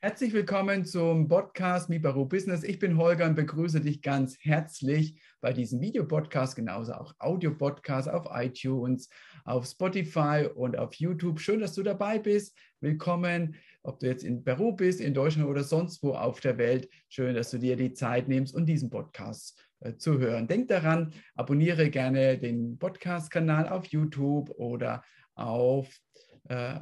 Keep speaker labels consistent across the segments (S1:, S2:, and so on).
S1: Herzlich willkommen zum Podcast Mibaru Business. Ich bin Holger und begrüße dich ganz herzlich bei diesem Videopodcast, genauso auch Audio-Podcast auf iTunes, auf Spotify und auf YouTube. Schön, dass du dabei bist. Willkommen, ob du jetzt in Peru bist, in Deutschland oder sonst wo auf der Welt. Schön, dass du dir die Zeit nimmst und diesen Podcast äh, zu hören. Denk daran, abonniere gerne den Podcast-Kanal auf YouTube oder auf äh,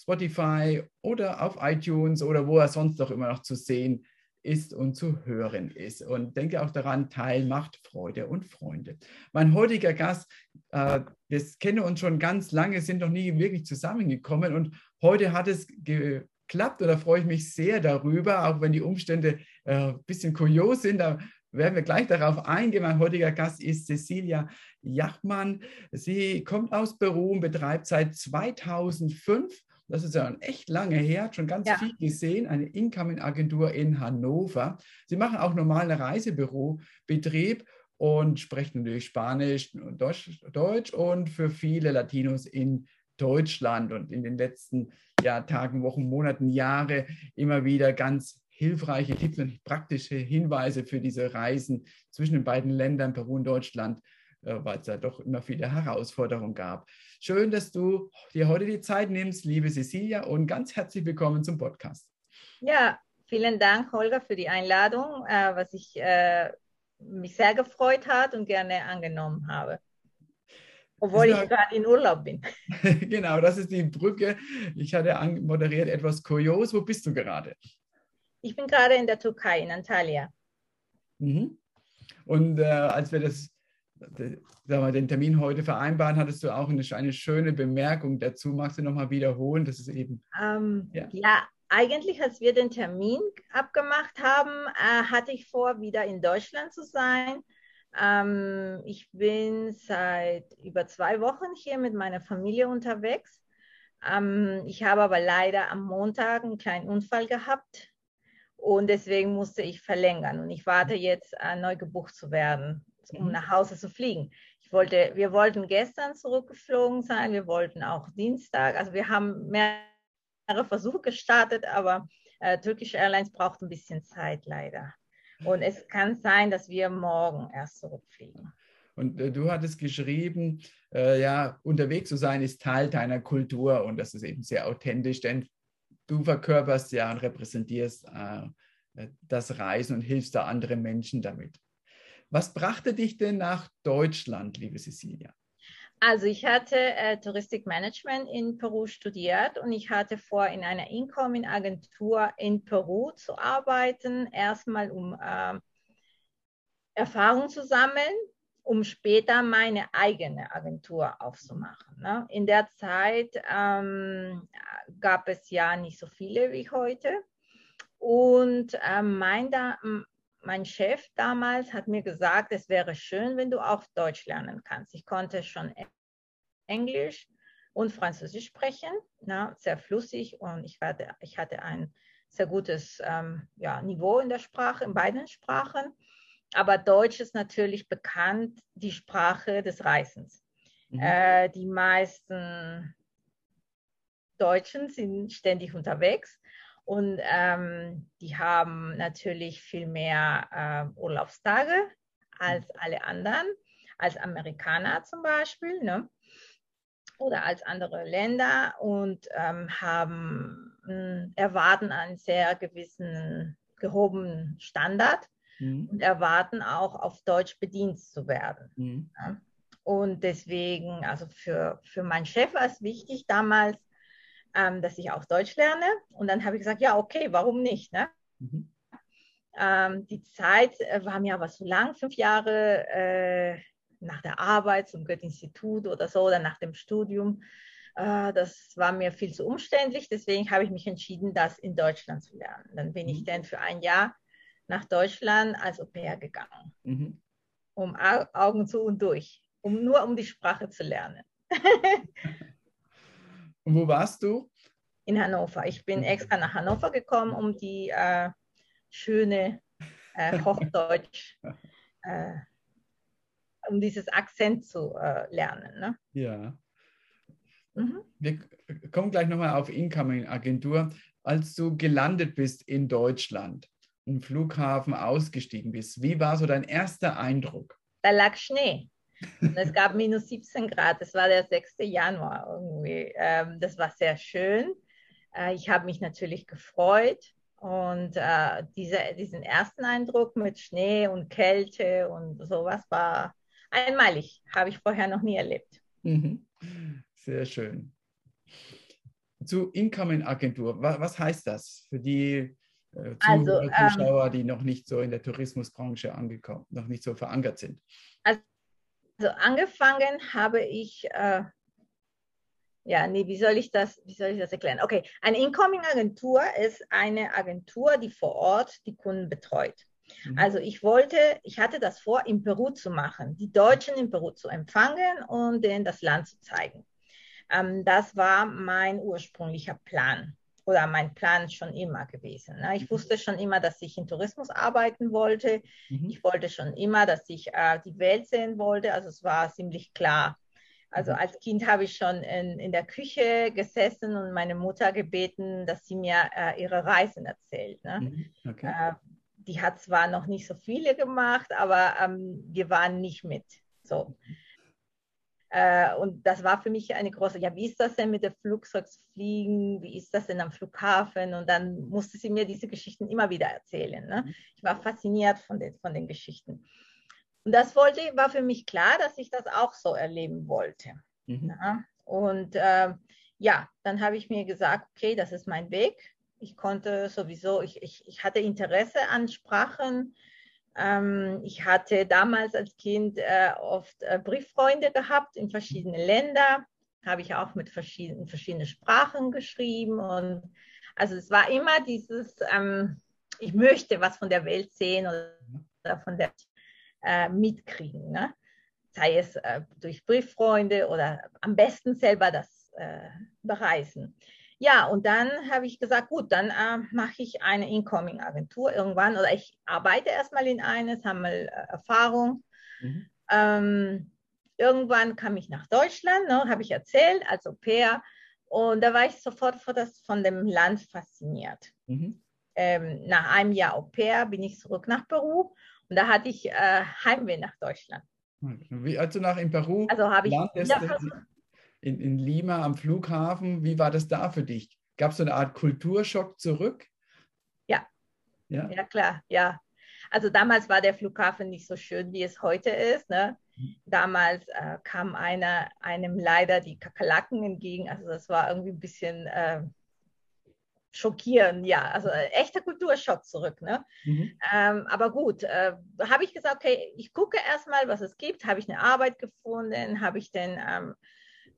S1: Spotify oder auf iTunes oder wo er sonst noch immer noch zu sehen ist und zu hören ist. Und denke auch daran, Teil macht Freude und Freunde. Mein heutiger Gast, äh, wir kennen uns schon ganz lange, sind noch nie wirklich zusammengekommen und heute hat es geklappt da freue ich mich sehr darüber, auch wenn die Umstände äh, ein bisschen kurios sind. Da werden wir gleich darauf eingehen. Mein heutiger Gast ist Cecilia Jachmann. Sie kommt aus Peru und betreibt seit 2005 das ist ja echt lange her, hat schon ganz ja. viel gesehen, eine Incoming-Agentur in Hannover. Sie machen auch normalen Reisebürobetrieb und sprechen natürlich Spanisch und Deutsch, Deutsch und für viele Latinos in Deutschland und in den letzten ja, Tagen, Wochen, Monaten, Jahre immer wieder ganz hilfreiche Tipps und praktische Hinweise für diese Reisen zwischen den beiden Ländern, Peru und Deutschland, äh, weil es ja doch immer viele Herausforderungen gab. Schön, dass du dir heute die Zeit nimmst, liebe Cecilia, und ganz herzlich willkommen zum Podcast.
S2: Ja, vielen Dank, Holger, für die Einladung, äh, was ich äh, mich sehr gefreut hat und gerne angenommen habe. Obwohl ich gerade in Urlaub bin.
S1: genau, das ist die Brücke. Ich hatte moderiert etwas kurios. Wo bist du gerade?
S2: Ich bin gerade in der Türkei, in Antalya.
S1: Mhm. Und äh, als wir das wir, den Termin heute vereinbaren, hattest du auch eine, eine schöne Bemerkung dazu. Magst du nochmal wiederholen? Das ist eben.
S2: Ähm, ja. ja. eigentlich, als wir den Termin abgemacht haben, äh, hatte ich vor, wieder in Deutschland zu sein. Ähm, ich bin seit über zwei Wochen hier mit meiner Familie unterwegs. Ähm, ich habe aber leider am Montag einen kleinen Unfall gehabt und deswegen musste ich verlängern und ich warte jetzt, äh, neu gebucht zu werden um mhm. nach Hause zu fliegen. Ich wollte, wir wollten gestern zurückgeflogen sein, wir wollten auch Dienstag, also wir haben mehrere Versuche gestartet, aber äh, Turkish Airlines braucht ein bisschen Zeit leider. Und es kann sein, dass wir morgen erst zurückfliegen.
S1: Und äh, du hattest geschrieben, äh, ja, unterwegs zu sein ist Teil deiner Kultur und das ist eben sehr authentisch, denn du verkörperst ja und repräsentierst äh, das Reisen und hilfst da anderen Menschen damit. Was brachte dich denn nach Deutschland, liebe Cecilia?
S2: Also ich hatte äh, Touristikmanagement in Peru studiert und ich hatte vor, in einer Incoming-Agentur in Peru zu arbeiten, erstmal um äh, Erfahrung zu sammeln, um später meine eigene Agentur aufzumachen. Ne? In der Zeit ähm, gab es ja nicht so viele wie heute. Und äh, mein, da, mein Chef damals hat mir gesagt, es wäre schön, wenn du auch Deutsch lernen kannst. Ich konnte schon Englisch und Französisch sprechen, na, sehr flüssig und ich hatte, ich hatte ein sehr gutes ähm, ja, Niveau in der Sprache, in beiden Sprachen. Aber Deutsch ist natürlich bekannt, die Sprache des Reisens. Mhm. Äh, die meisten Deutschen sind ständig unterwegs und ähm, die haben natürlich viel mehr äh, Urlaubstage als mhm. alle anderen, als Amerikaner zum Beispiel, ne? oder als andere Länder und ähm, haben äh, erwarten einen sehr gewissen gehobenen Standard mhm. und erwarten auch auf Deutsch bedient zu werden. Mhm. Ja? Und deswegen, also für, für meinen Chef war es wichtig damals, ähm, dass ich auch Deutsch lerne. Und dann habe ich gesagt, ja, okay, warum nicht? Ne? Mhm. Ähm, die Zeit äh, war mir aber zu lang, fünf Jahre äh, nach der Arbeit zum Goethe-Institut oder so oder nach dem Studium. Äh, das war mir viel zu umständlich, deswegen habe ich mich entschieden, das in Deutschland zu lernen. Dann bin mhm. ich dann für ein Jahr nach Deutschland als Au pair gegangen, mhm. um Augen zu und durch, um nur um die Sprache zu lernen.
S1: Und wo warst du?
S2: In Hannover. Ich bin extra nach Hannover gekommen, um die äh, schöne äh, Hochdeutsch, äh, um dieses Akzent zu äh, lernen. Ne?
S1: Ja. Mhm. Wir kommen gleich nochmal auf Incoming-Agentur. als du gelandet bist in Deutschland, im Flughafen ausgestiegen bist, wie war so dein erster Eindruck?
S2: Da lag Schnee. Und es gab minus 17 Grad. Das war der 6. Januar irgendwie. Ähm, das war sehr schön. Äh, ich habe mich natürlich gefreut. Und äh, diese, diesen ersten Eindruck mit Schnee und Kälte und sowas war einmalig. Habe ich vorher noch nie erlebt.
S1: Mhm. Sehr schön. Zu Incoming-Agentur, was, was, heißt das für die äh, also, ähm, Zuschauer, ähm, die noch nicht so in der Tourismusbranche angekommen, noch nicht so verankert sind?
S2: Also, also angefangen habe ich, äh, ja, nee, wie soll ich das, wie soll ich das erklären? Okay, eine Incoming-Agentur ist eine Agentur, die vor Ort die Kunden betreut. Mhm. Also ich wollte, ich hatte das vor, in Peru zu machen, die Deutschen in Peru zu empfangen und denen das Land zu zeigen. Ähm, das war mein ursprünglicher Plan oder mein Plan schon immer gewesen. Ne? Ich mhm. wusste schon immer, dass ich in Tourismus arbeiten wollte. Mhm. Ich wollte schon immer, dass ich äh, die Welt sehen wollte. Also es war ziemlich klar. Also mhm. als Kind habe ich schon in, in der Küche gesessen und meine Mutter gebeten, dass sie mir äh, ihre Reisen erzählt. Ne? Mhm. Okay. Äh, die hat zwar noch nicht so viele gemacht, aber ähm, wir waren nicht mit. So. Äh, und das war für mich eine große, ja, wie ist das denn mit dem Flugzeugfliegen? Wie ist das denn am Flughafen? Und dann musste sie mir diese Geschichten immer wieder erzählen. Ne? Mhm. Ich war fasziniert von den, von den Geschichten. Und das wollte, war für mich klar, dass ich das auch so erleben wollte. Mhm. Ja? Und äh, ja, dann habe ich mir gesagt, okay, das ist mein Weg. Ich konnte sowieso, ich, ich, ich hatte Interesse an Sprachen, ich hatte damals als Kind äh, oft äh, Brieffreunde gehabt in verschiedene Länder, habe ich auch mit verschiedenen, verschiedenen Sprachen geschrieben. Und also es war immer dieses, ähm, ich möchte was von der Welt sehen oder von der äh, mitkriegen. Ne? Sei es äh, durch Brieffreunde oder am besten selber das äh, bereisen. Ja, und dann habe ich gesagt, gut, dann äh, mache ich eine Incoming-Agentur irgendwann oder ich arbeite erstmal in eine, sammle äh, Erfahrung. Mhm. Ähm, irgendwann kam ich nach Deutschland, ne, habe ich erzählt, als Au pair. Und da war ich sofort von, dem Land fasziniert. Mhm. Ähm, nach einem Jahr Au pair bin ich zurück nach Peru und da hatte ich äh, Heimweh nach Deutschland.
S1: Wie, also nach in Peru?
S2: Also habe ich
S1: in, in Lima am Flughafen. Wie war das da für dich? Gab es so eine Art Kulturschock zurück?
S2: Ja. ja. Ja, klar, ja. Also damals war der Flughafen nicht so schön, wie es heute ist. Ne? Damals äh, kam einer, einem leider die Kakerlaken entgegen. Also das war irgendwie ein bisschen äh, schockierend, ja. Also äh, echter Kulturschock zurück. Ne? Mhm. Ähm, aber gut, äh, habe ich gesagt, okay, ich gucke erstmal, was es gibt. Habe ich eine Arbeit gefunden? Habe ich denn ähm,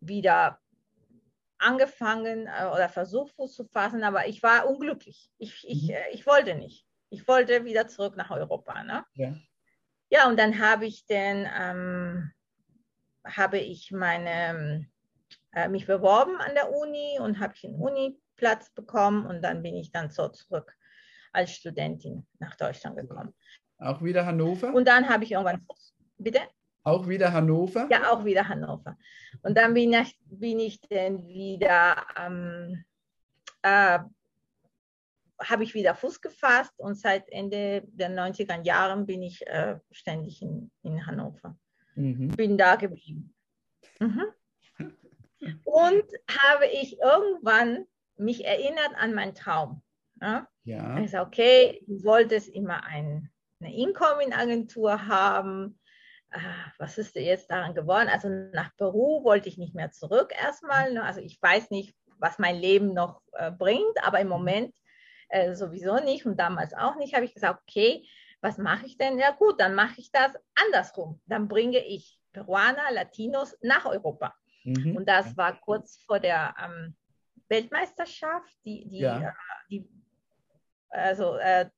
S2: wieder angefangen äh, oder versucht Fuß zu fassen, aber ich war unglücklich. Ich, ich, mhm. äh, ich wollte nicht. Ich wollte wieder zurück nach Europa. Ne? Ja. ja, und dann habe ich den, ähm, habe ich meine, äh, mich beworben an der Uni und habe einen Uniplatz bekommen und dann bin ich dann so zurück als Studentin nach Deutschland gekommen.
S1: Auch wieder Hannover?
S2: Und dann habe ich irgendwann, bitte?
S1: Auch wieder Hannover?
S2: Ja, auch wieder Hannover. Und dann bin ich, bin ich dann wieder, ähm, äh, habe ich wieder Fuß gefasst und seit Ende der 90er Jahren bin ich äh, ständig in, in Hannover. Mhm. Bin da geblieben. Mhm. Und habe ich irgendwann mich erinnert an meinen Traum. Ja? ja. Sage, okay, du wolltest immer ein, eine Incoming-Agentur haben was ist jetzt daran geworden? Also nach Peru wollte ich nicht mehr zurück erstmal. Ne? Also ich weiß nicht, was mein Leben noch äh, bringt, aber im mhm. Moment äh, sowieso nicht und damals auch nicht. Habe ich gesagt, okay, was mache ich denn? Ja gut, dann mache ich das andersrum. Dann bringe ich Peruaner, Latinos nach Europa. Mhm. Und das war kurz vor der ähm, Weltmeisterschaft, die, die, ja. äh, die also äh,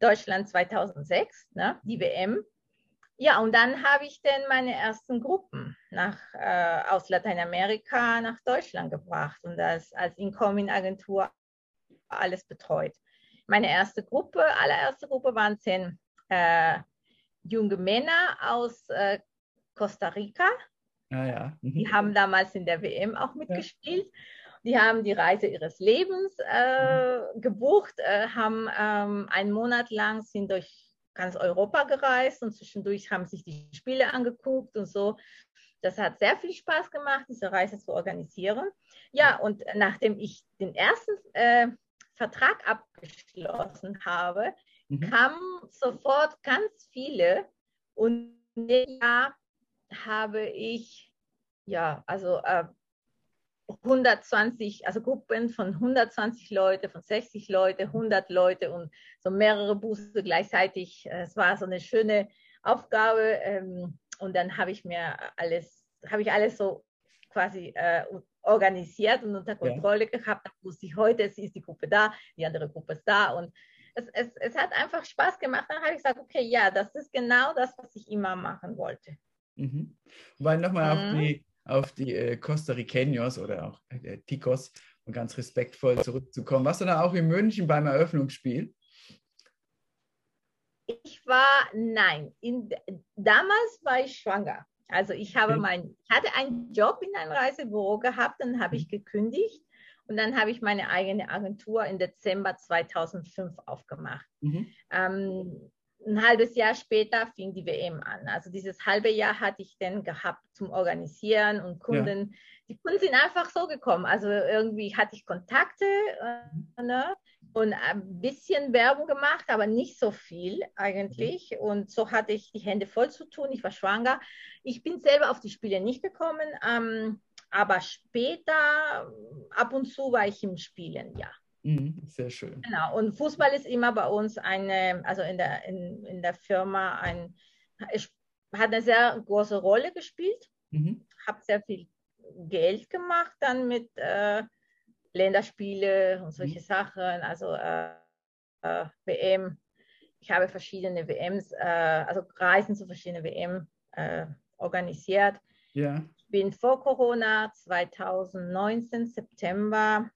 S2: Deutschland 2006, ne, die WM. Ja, und dann habe ich dann meine ersten Gruppen nach, äh, aus Lateinamerika nach Deutschland gebracht und das als Incoming-Agentur alles betreut. Meine erste Gruppe, allererste Gruppe waren zehn äh, junge Männer aus äh, Costa Rica. Ah, ja. Mhm. Die haben damals in der WM auch mitgespielt. Ja. die haben die Reise ihres Lebens äh, gebucht, äh, haben ähm, einen Monat lang sind durch ganz Europa gereist und zwischendurch haben sich die Spiele angeguckt und so. Das hat sehr viel Spaß gemacht, diese Reise zu organisieren. Ja, und nachdem ich den ersten äh, Vertrag abgeschlossen habe, mhm. kamen sofort ganz viele. Und Jahr habe ich, ja, also äh, 120, also Gruppen von 120 Leute, von 60 Leute, 100 Leute und so mehrere Busse gleichzeitig. Es war so eine schöne Aufgabe. Ähm, und dann habe ich mir alles, habe ich alles so quasi äh, organisiert und unter Kontrolle ja. gehabt. Dann wusste ich heute, ist die Gruppe da, die andere Gruppe ist da und es, es, es hat einfach Spaß gemacht. Dann habe ich gesagt, okay, ja, das ist genau das, was ich immer machen wollte.
S1: Mhm. Weil nochmal mhm. auf die, auf die äh, Costa Ricanos oder auch äh, Ticos und ganz respektvoll zurückzukommen. Warst du da auch in München beim Eröffnungsspiel?
S2: Ich war, nein, in, damals war ich schwanger. Also ich habe okay. mein, ich hatte einen Job in einem Reisebüro gehabt, dann habe ich mhm. gekündigt und dann habe ich meine eigene Agentur im Dezember 2005 aufgemacht. Mhm. Ähm, ein halbes Jahr später fing die WM an. Also dieses halbe Jahr hatte ich dann gehabt zum Organisieren und Kunden. Ja. Die Kunden sind einfach so gekommen. Also irgendwie hatte ich Kontakte äh, ne? und ein bisschen Werbung gemacht, aber nicht so viel eigentlich. Und so hatte ich die Hände voll zu tun. Ich war schwanger. Ich bin selber auf die Spiele nicht gekommen, ähm, aber später ab und zu war ich im Spielen, ja.
S1: Mhm, sehr schön.
S2: Genau, und Fußball ist immer bei uns eine, also in der, in, in der Firma, ein, hat eine sehr große Rolle gespielt. Mhm. Habe sehr viel Geld gemacht dann mit äh, Länderspiele und solche mhm. Sachen, also äh, äh, WM. Ich habe verschiedene WMs, äh, also Reisen zu verschiedenen WM äh, organisiert. Ja. Ich bin vor Corona 2019 September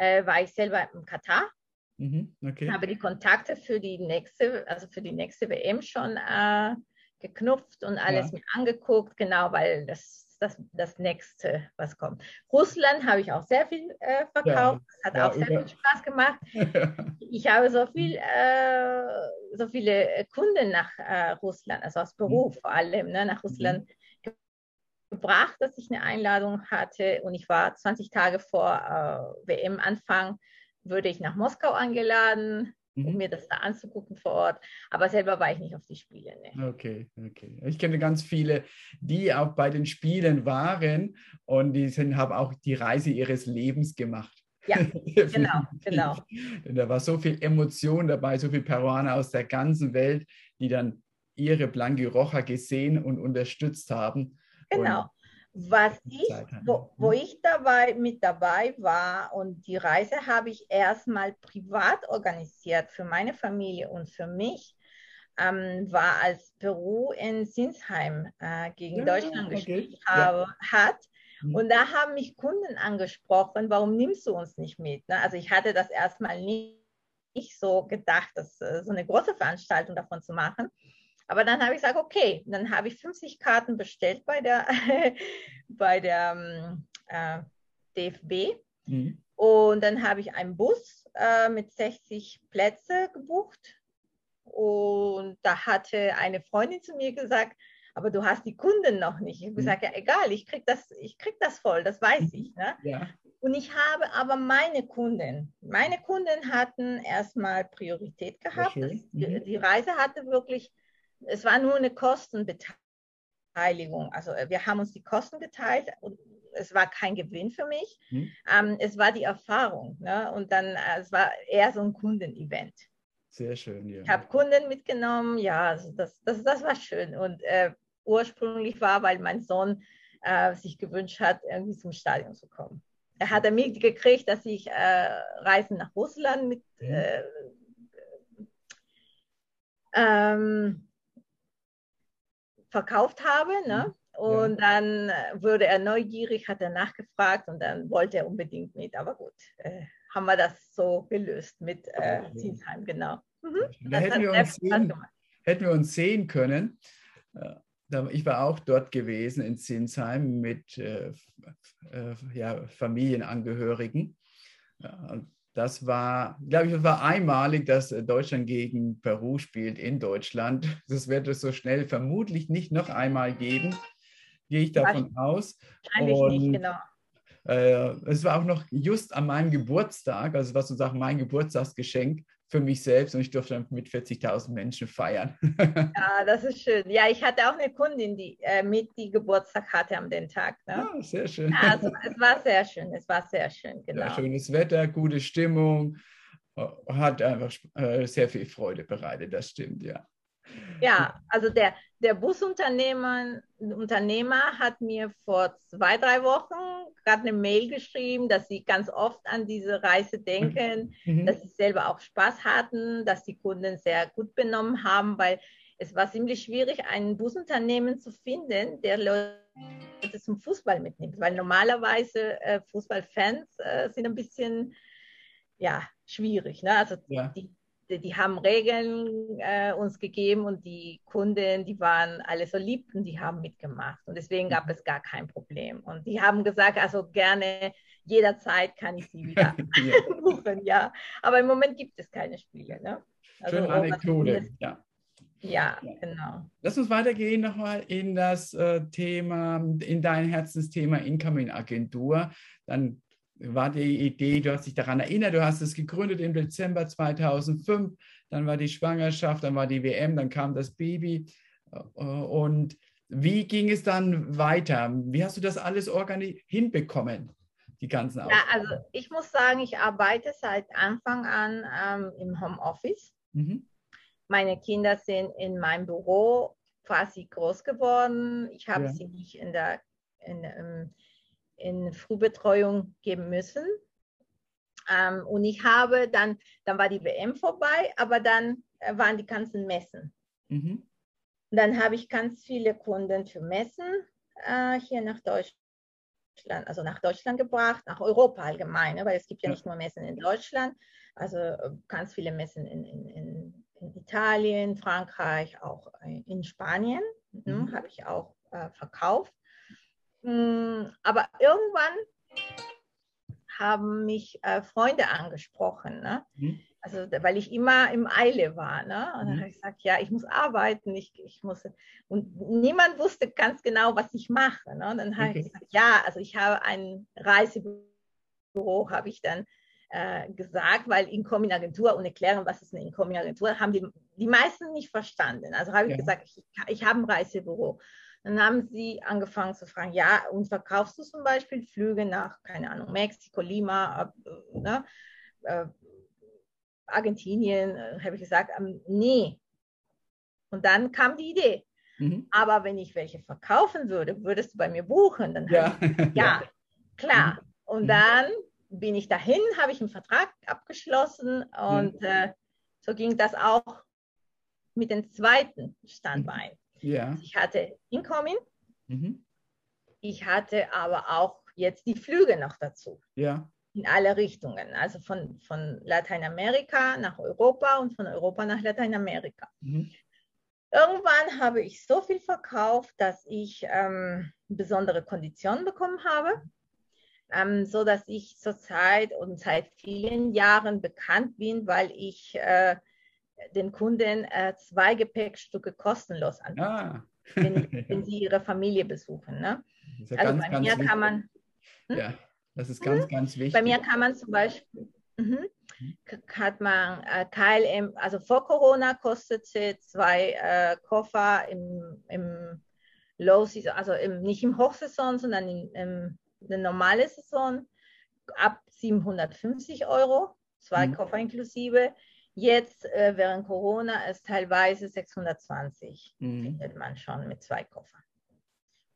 S2: äh, war ich selber im Katar. Mhm, okay. Habe die Kontakte für die nächste, also für die nächste WM schon äh, geknüpft und alles ja. mir angeguckt, genau, weil das das, das nächste, was kommt. Russland habe ich auch sehr viel äh, verkauft. Ja, hat ja, auch sehr viel Spaß gemacht. ich habe so viel, äh, so viele Kunden nach äh, Russland, also aus Peru mhm. vor allem, ne, nach Russland mhm gebracht, dass ich eine Einladung hatte und ich war 20 Tage vor äh, WM-Anfang, würde ich nach Moskau eingeladen, mhm. um mir das da anzugucken vor Ort. Aber selber war ich nicht auf die Spiele.
S1: Ne. Okay, okay. Ich kenne ganz viele, die auch bei den Spielen waren und die haben auch die Reise ihres Lebens gemacht.
S2: Ja, genau, genau.
S1: Denn da war so viel Emotion dabei, so viele Peruaner aus der ganzen Welt, die dann ihre Blanque Roja gesehen und unterstützt haben.
S2: Genau. Was ich, wo, wo, ich dabei mit dabei war und die Reise habe ich erstmal privat organisiert für meine Familie und für mich, ähm, war als Peru in Sinsheim äh, gegen ja, Deutschland okay. gespielt habe, ja. hat. Mhm. Und da haben mich Kunden angesprochen, warum nimmst du uns nicht mit? Ne? Also ich hatte das erstmal nicht, nicht so gedacht, dass, äh, so eine große Veranstaltung davon zu machen. Aber dann habe ich gesagt, okay, dann habe ich 50 Karten bestellt bei der, bei der ähm, äh, DFB. Mhm. Und dann habe ich einen Bus äh, mit 60 Plätze gebucht. Und da hatte eine Freundin zu mir gesagt, aber du hast die Kunden noch nicht. Ich habe mhm. gesagt, ja egal, ich kriege das, krieg das voll, das weiß mhm. ich. Ne? Ja. Und ich habe aber meine Kunden, meine Kunden hatten erstmal Priorität gehabt. Das, die, mhm. die Reise hatte wirklich es war nur eine Kostenbeteiligung. Also äh, wir haben uns die Kosten geteilt und es war kein Gewinn für mich. Hm. Ähm, es war die Erfahrung. Ne? Und dann, äh, es war eher so ein Kundenevent.
S1: Sehr schön,
S2: ja. Ich habe Kunden mitgenommen, ja, also das, das, das war schön. Und äh, ursprünglich war, weil mein Sohn äh, sich gewünscht hat, irgendwie zum Stadion zu kommen. Er hat mitgekriegt, dass ich äh, Reisen nach Russland mit mhm. äh, ähm, verkauft habe. Ne? Mhm. Und ja. dann wurde er neugierig, hat er nachgefragt und dann wollte er unbedingt mit. Aber gut, äh, haben wir das so gelöst mit äh, Zinsheim, genau.
S1: Mhm. Da hätten wir, uns sehen, hätten wir uns sehen können. Äh, ich war auch dort gewesen in Zinsheim mit äh, äh, ja, Familienangehörigen. Das war, glaube ich, war einmalig, dass Deutschland gegen Peru spielt in Deutschland. Das wird es so schnell vermutlich nicht noch einmal geben, gehe ich davon aus.
S2: Wahrscheinlich Und, nicht, genau.
S1: Äh, es war auch noch just an meinem Geburtstag, also was sozusagen mein Geburtstagsgeschenk für mich selbst und ich durfte dann mit 40.000 Menschen feiern.
S2: ja, das ist schön. Ja, ich hatte auch eine Kundin, die äh, mit die Geburtstag hatte am den Tag. Ne?
S1: Ja, sehr schön.
S2: Also, es war sehr schön, es war sehr schön,
S1: genau. Ja, schönes Wetter, gute Stimmung, äh, hat einfach äh, sehr viel Freude bereitet, das stimmt, ja.
S2: Ja, also der, der Busunternehmer Unternehmer hat mir vor zwei, drei Wochen gerade eine Mail geschrieben, dass sie ganz oft an diese Reise denken, mhm. dass sie selber auch Spaß hatten, dass die Kunden sehr gut benommen haben, weil es war ziemlich schwierig, ein Busunternehmen zu finden, der Leute zum Fußball mitnimmt, weil normalerweise äh, Fußballfans äh, sind ein bisschen ja, schwierig. Ne? Also ja. die die haben Regeln äh, uns gegeben und die Kunden, die waren alle so lieb und die haben mitgemacht. Und deswegen gab mhm. es gar kein Problem. Und die haben gesagt, also gerne jederzeit kann ich sie wieder ja. buchen, ja. Aber im Moment gibt es keine Spiele. Ne?
S1: Also, Schöne Anekdote, ja.
S2: Ja, genau.
S1: Lass uns weitergehen nochmal in das äh, Thema, in dein Herzensthema Incoming-Agentur. Dann war die Idee, du hast dich daran erinnert, du hast es gegründet im Dezember 2005, dann war die Schwangerschaft, dann war die WM, dann kam das Baby. Und wie ging es dann weiter? Wie hast du das alles hinbekommen, die ganzen
S2: Aufgaben? Ja, also ich muss sagen, ich arbeite seit Anfang an ähm, im Homeoffice. Mhm. Meine Kinder sind in meinem Büro quasi groß geworden. Ich habe ja. sie nicht in der in, in, in Frühbetreuung geben müssen. Ähm, und ich habe dann, dann war die WM vorbei, aber dann äh, waren die ganzen Messen. Mhm. Und dann habe ich ganz viele Kunden für Messen äh, hier nach Deutschland, also nach Deutschland gebracht, nach Europa allgemein, ne? weil es gibt ja, ja, nicht nur Messen in Deutschland, also äh, ganz viele Messen in, in, in, in Italien, Frankreich, auch in Spanien ne? mhm. habe ich auch äh, verkauft. Hm, aber irgendwann haben mich äh, Freunde angesprochen, ne? Mhm. also weil ich immer im Eile war. Ne? Und dann mhm. habe ich gesagt, ja, ich muss arbeiten, ich, ich muss. Und niemand wusste ganz genau, was ich mache. Ne? Und dann habe okay. ich gesagt, ja, also ich habe ein Reisebüro, habe ich dann äh, gesagt, weil Incoming-Agentur und erklären, was ist eine Incoming-Agentur, haben die, die meisten nicht verstanden. Also habe ich ja. gesagt, ich, ich habe ein Reisebüro. Dann haben sie angefangen zu fragen, ja, und verkaufst du zum Beispiel Flüge nach, keine Ahnung, Mexiko, Lima, äh, ne, äh, Argentinien, äh, habe ich gesagt, ähm, nee. Und dann kam die Idee. Mhm. Aber wenn ich welche verkaufen würde, würdest du bei mir buchen? Dann ja, ich, ja, klar. Mhm. Und mhm. dann bin ich dahin, habe ich einen Vertrag abgeschlossen und äh, so ging das auch mit dem zweiten Standbein. Ja. Ich hatte Incoming. Mhm. Ich hatte aber auch jetzt die Flüge noch dazu. Ja. In alle Richtungen. Also von, von Lateinamerika nach Europa und von Europa nach Lateinamerika. Mhm. Irgendwann habe ich so viel verkauft, dass ich ähm, besondere Konditionen bekommen habe, ähm, so dass ich zurzeit und seit vielen Jahren bekannt bin, weil ich äh, den Kunden äh, zwei Gepäckstücke kostenlos anbieten, ah. wenn, wenn, sie ihre Familie besuchen. Ne?
S1: Ja also ganz, bei mir wichtig. kann man. Hm? Ja, das ist ganz, mhm. ganz wichtig.
S2: Bei mir kann man zum Beispiel. Mhm, hat man äh, KLM, also vor Corona kostet sie zwei äh, Koffer im, im Low Season, also im, nicht im Hochsaison, sondern in, in der normalen Saison ab 750 Euro, zwei mhm. Koffer inklusive. Jetzt äh, während Corona ist teilweise 620, mhm. findet man schon mit zwei Koffern.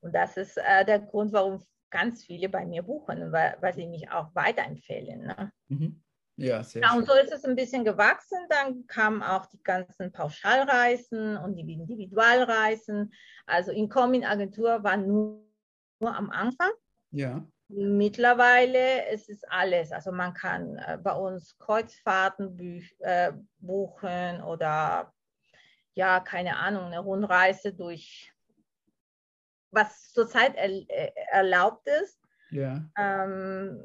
S2: Und das ist äh, der Grund, warum ganz viele bei mir buchen, weil, weil sie mich auch weiterempfehlen. Ne? Mhm. Ja, sehr ja, und so ist es ein bisschen gewachsen. Dann kamen auch die ganzen Pauschalreisen und die Individualreisen. Also Incoming-Agentur war nur, nur am Anfang. Ja. Mittlerweile ist es alles. Also man kann äh, bei uns Kreuzfahrten äh, buchen oder ja, keine Ahnung, eine Rundreise durch was zurzeit er, äh, erlaubt ist.
S1: Ja.
S2: Ähm,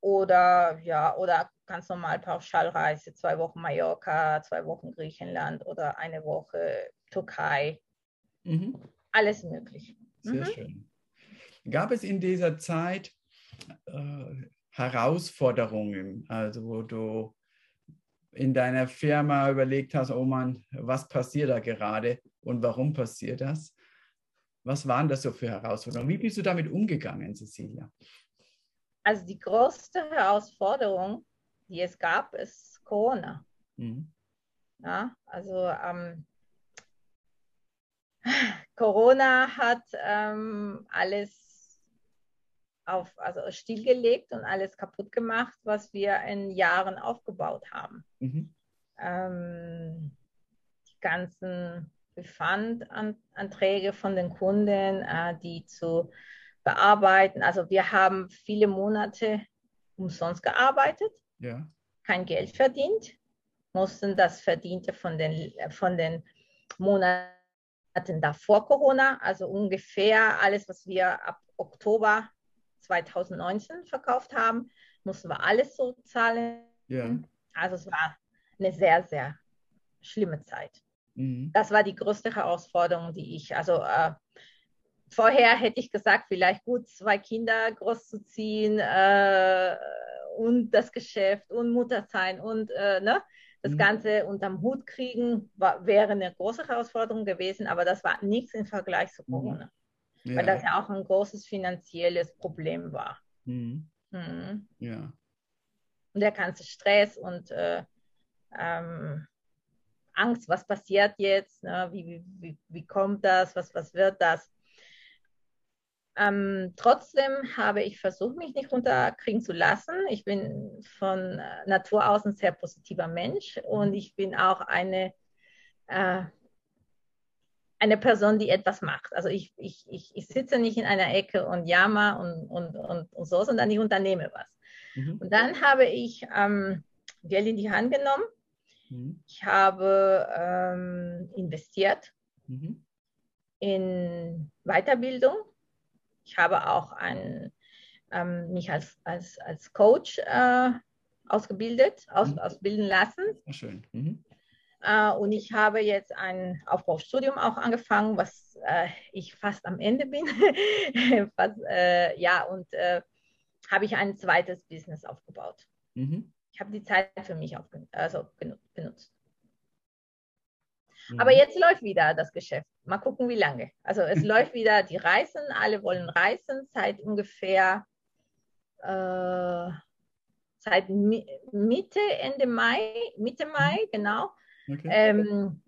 S2: oder ja, oder ganz normal Pauschalreise, zwei Wochen Mallorca, zwei Wochen Griechenland oder eine Woche Türkei. Mhm. Alles möglich.
S1: Sehr mhm. schön. Gab es in dieser Zeit äh, Herausforderungen, also wo du in deiner Firma überlegt hast, oh Mann, was passiert da gerade und warum passiert das? Was waren das so für Herausforderungen? Wie bist du damit umgegangen, Cecilia?
S2: Also die größte Herausforderung, die es gab, ist Corona. Mhm. Ja, also ähm, Corona hat ähm, alles auf, also stillgelegt und alles kaputt gemacht, was wir in Jahren aufgebaut haben. Mhm. Ähm, die ganzen Refund-Anträge von den Kunden, äh, die zu bearbeiten. Also wir haben viele Monate umsonst gearbeitet,
S1: ja.
S2: kein Geld verdient, mussten das Verdiente von den, von den Monaten davor Corona, also ungefähr alles, was wir ab Oktober 2019 verkauft haben, mussten wir alles so zahlen.
S1: Ja.
S2: Also es war eine sehr, sehr schlimme Zeit. Mhm. Das war die größte Herausforderung, die ich, also äh, vorher hätte ich gesagt, vielleicht gut, zwei Kinder großzuziehen äh, und das Geschäft und Mutter sein und äh, ne, das mhm. Ganze unterm Hut kriegen, war, wäre eine große Herausforderung gewesen, aber das war nichts im Vergleich zu mhm. Corona. Ja. Weil das ja auch ein großes finanzielles Problem war.
S1: Mhm. Mhm. Ja.
S2: Und der ganze Stress und äh, ähm, Angst, was passiert jetzt, ne? wie, wie, wie kommt das, was, was wird das. Ähm, trotzdem habe ich versucht, mich nicht runterkriegen zu lassen. Ich bin von Natur aus ein sehr positiver Mensch und ich bin auch eine, äh, eine Person, die etwas macht. Also ich, ich, ich, ich sitze nicht in einer Ecke und jammer und, und, und, und so, sondern ich unternehme was. Mhm. Und dann habe ich ähm, Geld in die Hand genommen Mhm. Ich habe ähm, investiert mhm. in Weiterbildung. Ich habe auch ein, ähm, mich als, als, als Coach äh, ausgebildet, aus, mhm. ausbilden lassen.
S1: Schön.
S2: Uh, und ich habe jetzt ein Aufbaustudium auch angefangen, was uh, ich fast am Ende bin. fast, uh, ja, und habe ich ein zweites Business aufgebaut. Mhm ich habe die Zeit für mich also benutzt. Mhm. Aber jetzt läuft wieder das Geschäft. Mal gucken, wie lange. Also es läuft wieder die Reisen, alle wollen reisen seit ungefähr äh, seit Mitte, Ende Mai, Mitte Mai, mhm. genau. Okay. Ähm,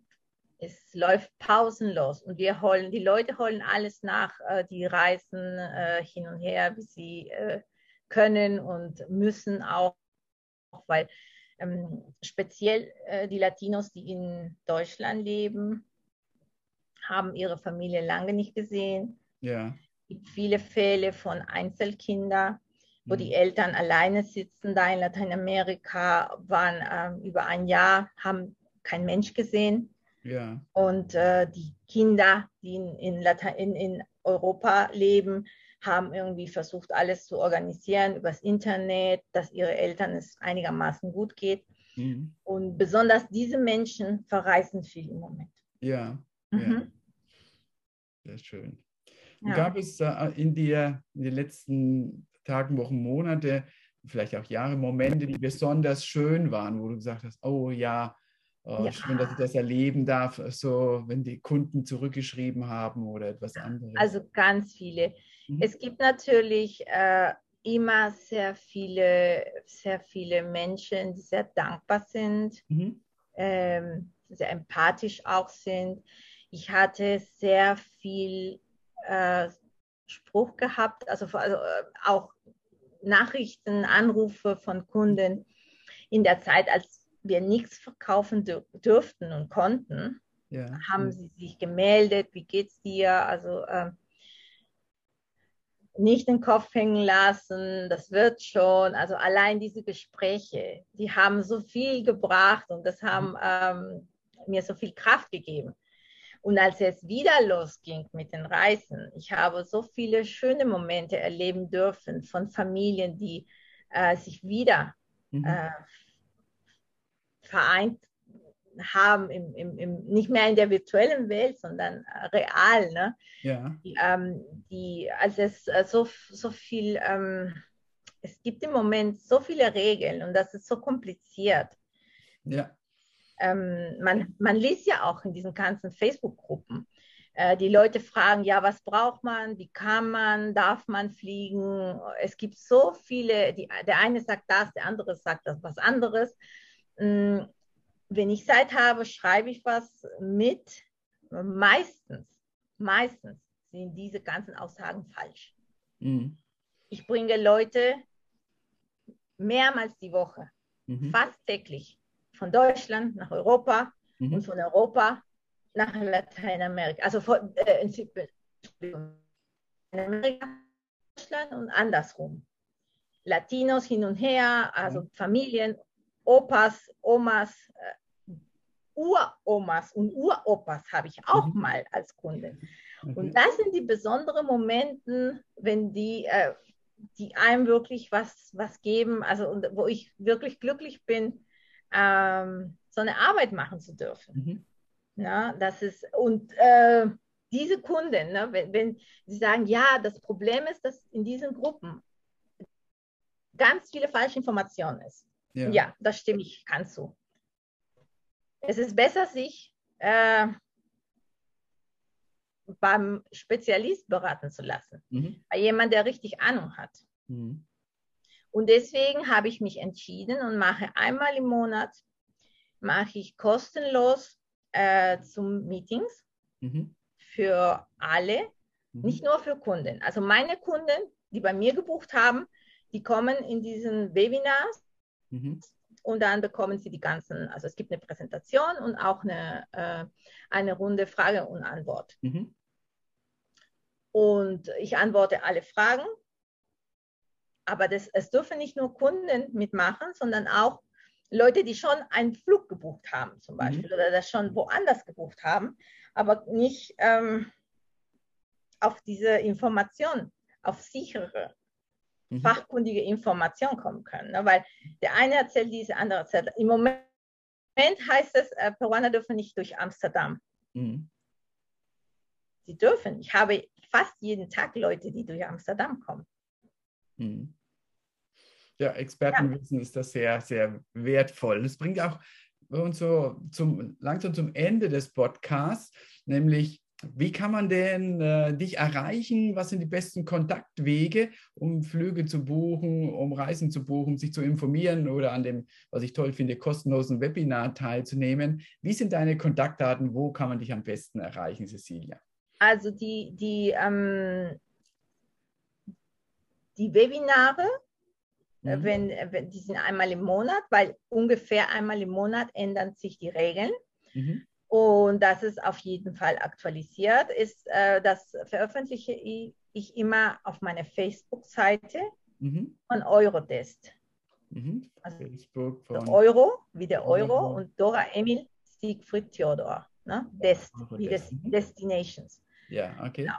S2: es läuft pausenlos und wir holen, die Leute holen alles nach, äh, die reisen äh, hin und her, wie sie äh, können und müssen auch auch weil ähm, speziell äh, die Latinos, die in Deutschland leben, haben ihre Familie lange nicht gesehen.
S1: Ja.
S2: Es gibt viele Fälle von Einzelkindern, wo mhm. die Eltern alleine sitzen, da in Lateinamerika waren äh, über ein Jahr, haben kein Mensch gesehen.
S1: Ja.
S2: Und äh, die Kinder, die in, in, in, in Europa leben, haben irgendwie versucht, alles zu organisieren übers Internet, dass ihre Eltern es einigermaßen gut geht. Mhm. Und besonders diese Menschen verreisen viel im Moment.
S1: Ja, mhm. ja. sehr schön. Ja. Gab es äh, in, dir in den letzten Tagen, Wochen, Monate, vielleicht auch Jahre, Momente, die besonders schön waren, wo du gesagt hast, oh ja, ja. Schön, dass ich das erleben darf, so wenn die Kunden zurückgeschrieben haben oder etwas anderes.
S2: Also ganz viele. Mhm. Es gibt natürlich äh, immer sehr viele, sehr viele Menschen, die sehr dankbar sind, mhm. ähm, sehr empathisch auch sind. Ich hatte sehr viel äh, Spruch gehabt, also, also äh, auch Nachrichten, Anrufe von Kunden in der Zeit, als wir nichts verkaufen dürften und konnten. Ja. Haben sie sich gemeldet, wie geht's dir? Also ähm, nicht den Kopf hängen lassen, das wird schon. Also allein diese Gespräche, die haben so viel gebracht und das haben ähm, mir so viel Kraft gegeben. Und als es wieder losging mit den Reisen, ich habe so viele schöne Momente erleben dürfen von Familien, die äh, sich wieder mhm. äh, vereint haben, im, im, im, nicht mehr in der virtuellen Welt, sondern äh, real. Ne? Ja. Die, ähm, die, also es äh, so, so viel, ähm, es gibt im Moment so viele Regeln und das ist so kompliziert. Ja. Ähm, man, man liest ja auch in diesen ganzen Facebook-Gruppen, äh, die Leute fragen, ja, was braucht man, wie kann man, darf man fliegen? Es gibt so viele, die, der eine sagt das, der andere sagt das was anderes. Mm, wenn ich Zeit habe, schreibe ich was mit. Meistens, meistens sind diese ganzen Aussagen falsch. Mhm. Ich bringe Leute mehrmals die Woche, mhm. fast täglich, von Deutschland nach Europa mhm. und von Europa nach Lateinamerika. Also von äh, Amerika, Deutschland und andersrum. Latinos hin und her, also mhm. Familien, Opas, Omas, äh, Uromas und Uropas habe ich auch mhm. mal als Kunde. Okay. Und das sind die besonderen Momente, wenn die, äh, die einem wirklich was, was geben, also und, wo ich wirklich glücklich bin, ähm, so eine Arbeit machen zu dürfen. Mhm. Ja, das ist, und äh, diese Kunden, ne, wenn, wenn sie sagen, ja, das Problem ist, dass in diesen Gruppen ganz viele falsche Informationen ist. Ja, ja das stimme ich ganz zu es ist besser, sich äh, beim Spezialist beraten zu lassen, mhm. bei jemand, der richtig Ahnung hat. Mhm. Und deswegen habe ich mich entschieden und mache einmal im Monat mache ich kostenlos äh, zum Meetings mhm. für alle, mhm. nicht nur für Kunden. Also meine Kunden, die bei mir gebucht haben, die kommen in diesen Webinars mhm und dann bekommen Sie die ganzen, also es gibt eine Präsentation und auch eine, äh, eine Runde Frage und Antwort. Mhm. Und ich antworte alle Fragen, aber das, es dürfen nicht nur Kunden mitmachen, sondern auch Leute, die schon einen Flug gebucht haben zum mhm. Beispiel mhm. oder das schon woanders gebucht haben, aber nicht ähm, auf diese Information, auf sichere mhm. fachkundige Information kommen können. Ne? Weil der eine erzählt diese, andere erzählt. Im Moment heißt es, äh, Peruaner dürfen nicht durch Amsterdam. Mhm. Sie dürfen. Ich habe fast jeden Tag Leute, die durch Amsterdam kommen.
S1: Mhm. Ja, Expertenwissen ja. ist das sehr, sehr wertvoll. Das bringt auch uns so zum, langsam zum Ende des Podcasts, nämlich wie kann man denn äh, dich erreichen? Was sind die besten Kontaktwege, um Flüge zu buchen, um Reisen zu buchen, sich zu informieren oder an dem, was ich toll finde, kostenlosen Webinar teilzunehmen? Wie sind deine Kontaktdaten? Wo kann man dich am besten erreichen, Cecilia?
S2: Also die, die, ähm, die Webinare, äh, mhm. wenn, wenn, die sind einmal im Monat, weil ungefähr einmal im Monat ändern sich die Regeln. Mhm. Und das ist auf jeden Fall aktualisiert. Ist, äh, das veröffentliche ich immer auf meiner Facebook-Seite mhm. von Eurodest. Mhm. Also Facebook von Euro, wie der Euro, Euro. und Dora Emil Siegfried Theodor. Ne? Dest, wie Des. Destinations.
S1: Ja, okay. Genau.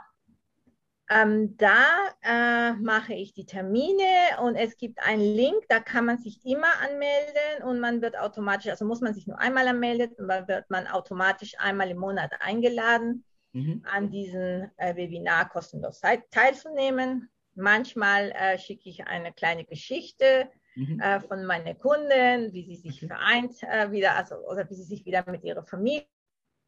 S2: Ähm, da äh, mache ich die Termine und es gibt einen Link, da kann man sich immer anmelden und man wird automatisch, also muss man sich nur einmal anmelden und dann wird man automatisch einmal im Monat eingeladen, mhm. an diesem äh, Webinar kostenlos teilzunehmen. Manchmal äh, schicke ich eine kleine Geschichte mhm. Äh, von meinen Kunden, wie sie sich okay. vereint äh, wieder, also oder wie sie sich wieder mit ihrer Familie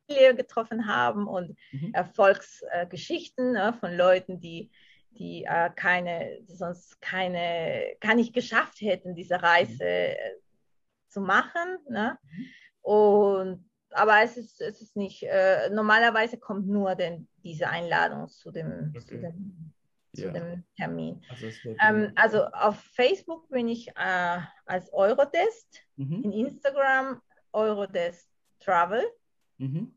S2: getroffen haben und mhm. Erfolgsgeschichten äh, von Leuten, die, die äh, keine, sonst keine, gar nicht geschafft hätten, diese Reise mhm. zu machen. Ne? Mhm. Und aber es ist, es ist nicht, äh, normalerweise kommt nur denn diese Einladung zu dem, okay. zu dem, zu ja. dem Termin. Also, ähm, also, auf Facebook bin ich äh, als Eurodest, mhm. in Instagram Eurodest Travel. Mhm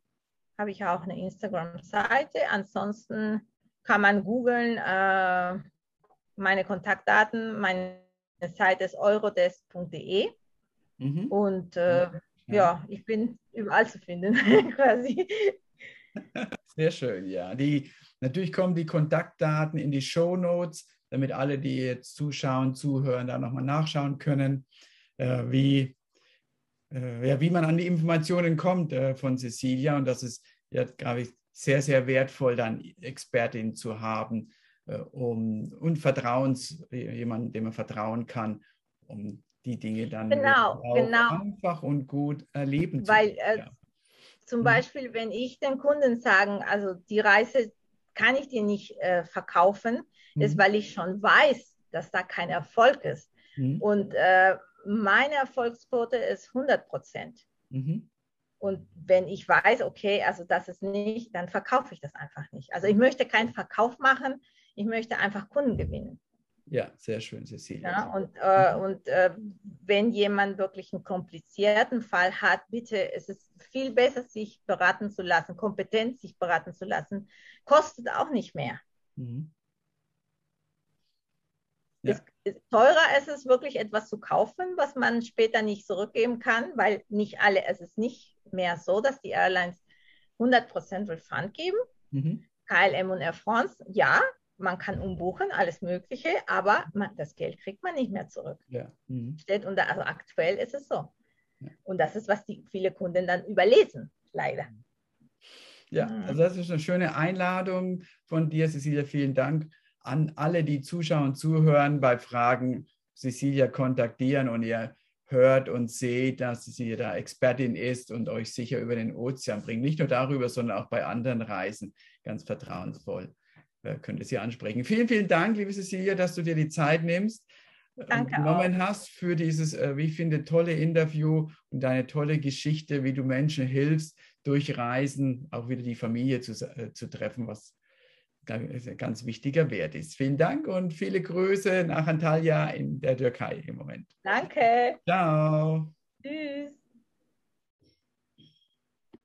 S2: habe ich auch eine Instagram-Seite. Ansonsten kann man googeln, äh, meine Kontaktdaten. Meine Seite ist eurodesk.de. Mhm. Und äh, ja. ja. ich bin überall zu finden, quasi.
S1: Sehr schön, ja. Die, natürlich kommen die Kontaktdaten in die Show Notes, damit alle, die jetzt zuschauen, zuhören, da nochmal nachschauen können, äh, wie, ja, wie man an die Informationen kommt äh, von Cecilia. Und das ist, ja, glaube ich, sehr, sehr wertvoll, dann Expertin zu haben äh, um, und Vertrauens, jemanden, dem man vertrauen kann, um die Dinge dann
S2: genau, genau.
S1: einfach und gut erleben
S2: zu können. Weil äh, ja. zum mhm. Beispiel, wenn ich den Kunden sagen, also die Reise kann ich dir nicht äh, verkaufen, mhm. ist, weil ich schon weiß, dass da kein Erfolg ist. Mhm. Und äh, meine Erfolgsquote ist 100 Prozent. Mhm. Und wenn ich weiß, okay, also das ist nicht, dann verkaufe ich das einfach nicht. Also ich möchte keinen Verkauf machen, ich möchte einfach Kunden gewinnen.
S1: Ja, sehr schön, Cecilia.
S2: Ja, und äh, und äh, wenn jemand wirklich einen komplizierten Fall hat, bitte, es ist viel besser, sich beraten zu lassen, kompetent sich beraten zu lassen, kostet auch nicht mehr. Mhm. Ja. Es, teurer ist es wirklich etwas zu kaufen, was man später nicht zurückgeben kann, weil nicht alle, es ist nicht mehr so, dass die Airlines 100% Refund geben. Mhm. KLM und Air France, ja, man kann umbuchen, alles Mögliche, aber man, das Geld kriegt man nicht mehr zurück. Ja. Mhm. Steht unter, also aktuell ist es so. Ja. Und das ist, was die viele Kunden dann überlesen, leider.
S1: Ja, mhm. also das ist eine schöne Einladung von dir, Cecilia. Vielen Dank an alle, die zuschauen und zuhören, bei Fragen Cecilia kontaktieren und ihr hört und seht, dass sie da Expertin ist und euch sicher über den Ozean bringt. Nicht nur darüber, sondern auch bei anderen Reisen ganz vertrauensvoll äh, könnt ihr sie ansprechen. Vielen, vielen Dank, liebe Cecilia, dass du dir die Zeit nimmst.
S2: Äh, Danke
S1: genommen auch. hast für dieses, äh, wie ich finde, tolle Interview und deine tolle Geschichte, wie du Menschen hilfst, durch Reisen auch wieder die Familie zu, zu treffen, was ganz wichtiger Wert ist. Vielen Dank und viele Grüße nach Antalya in der Türkei im Moment.
S2: Danke.
S1: Ciao.
S2: Tschüss.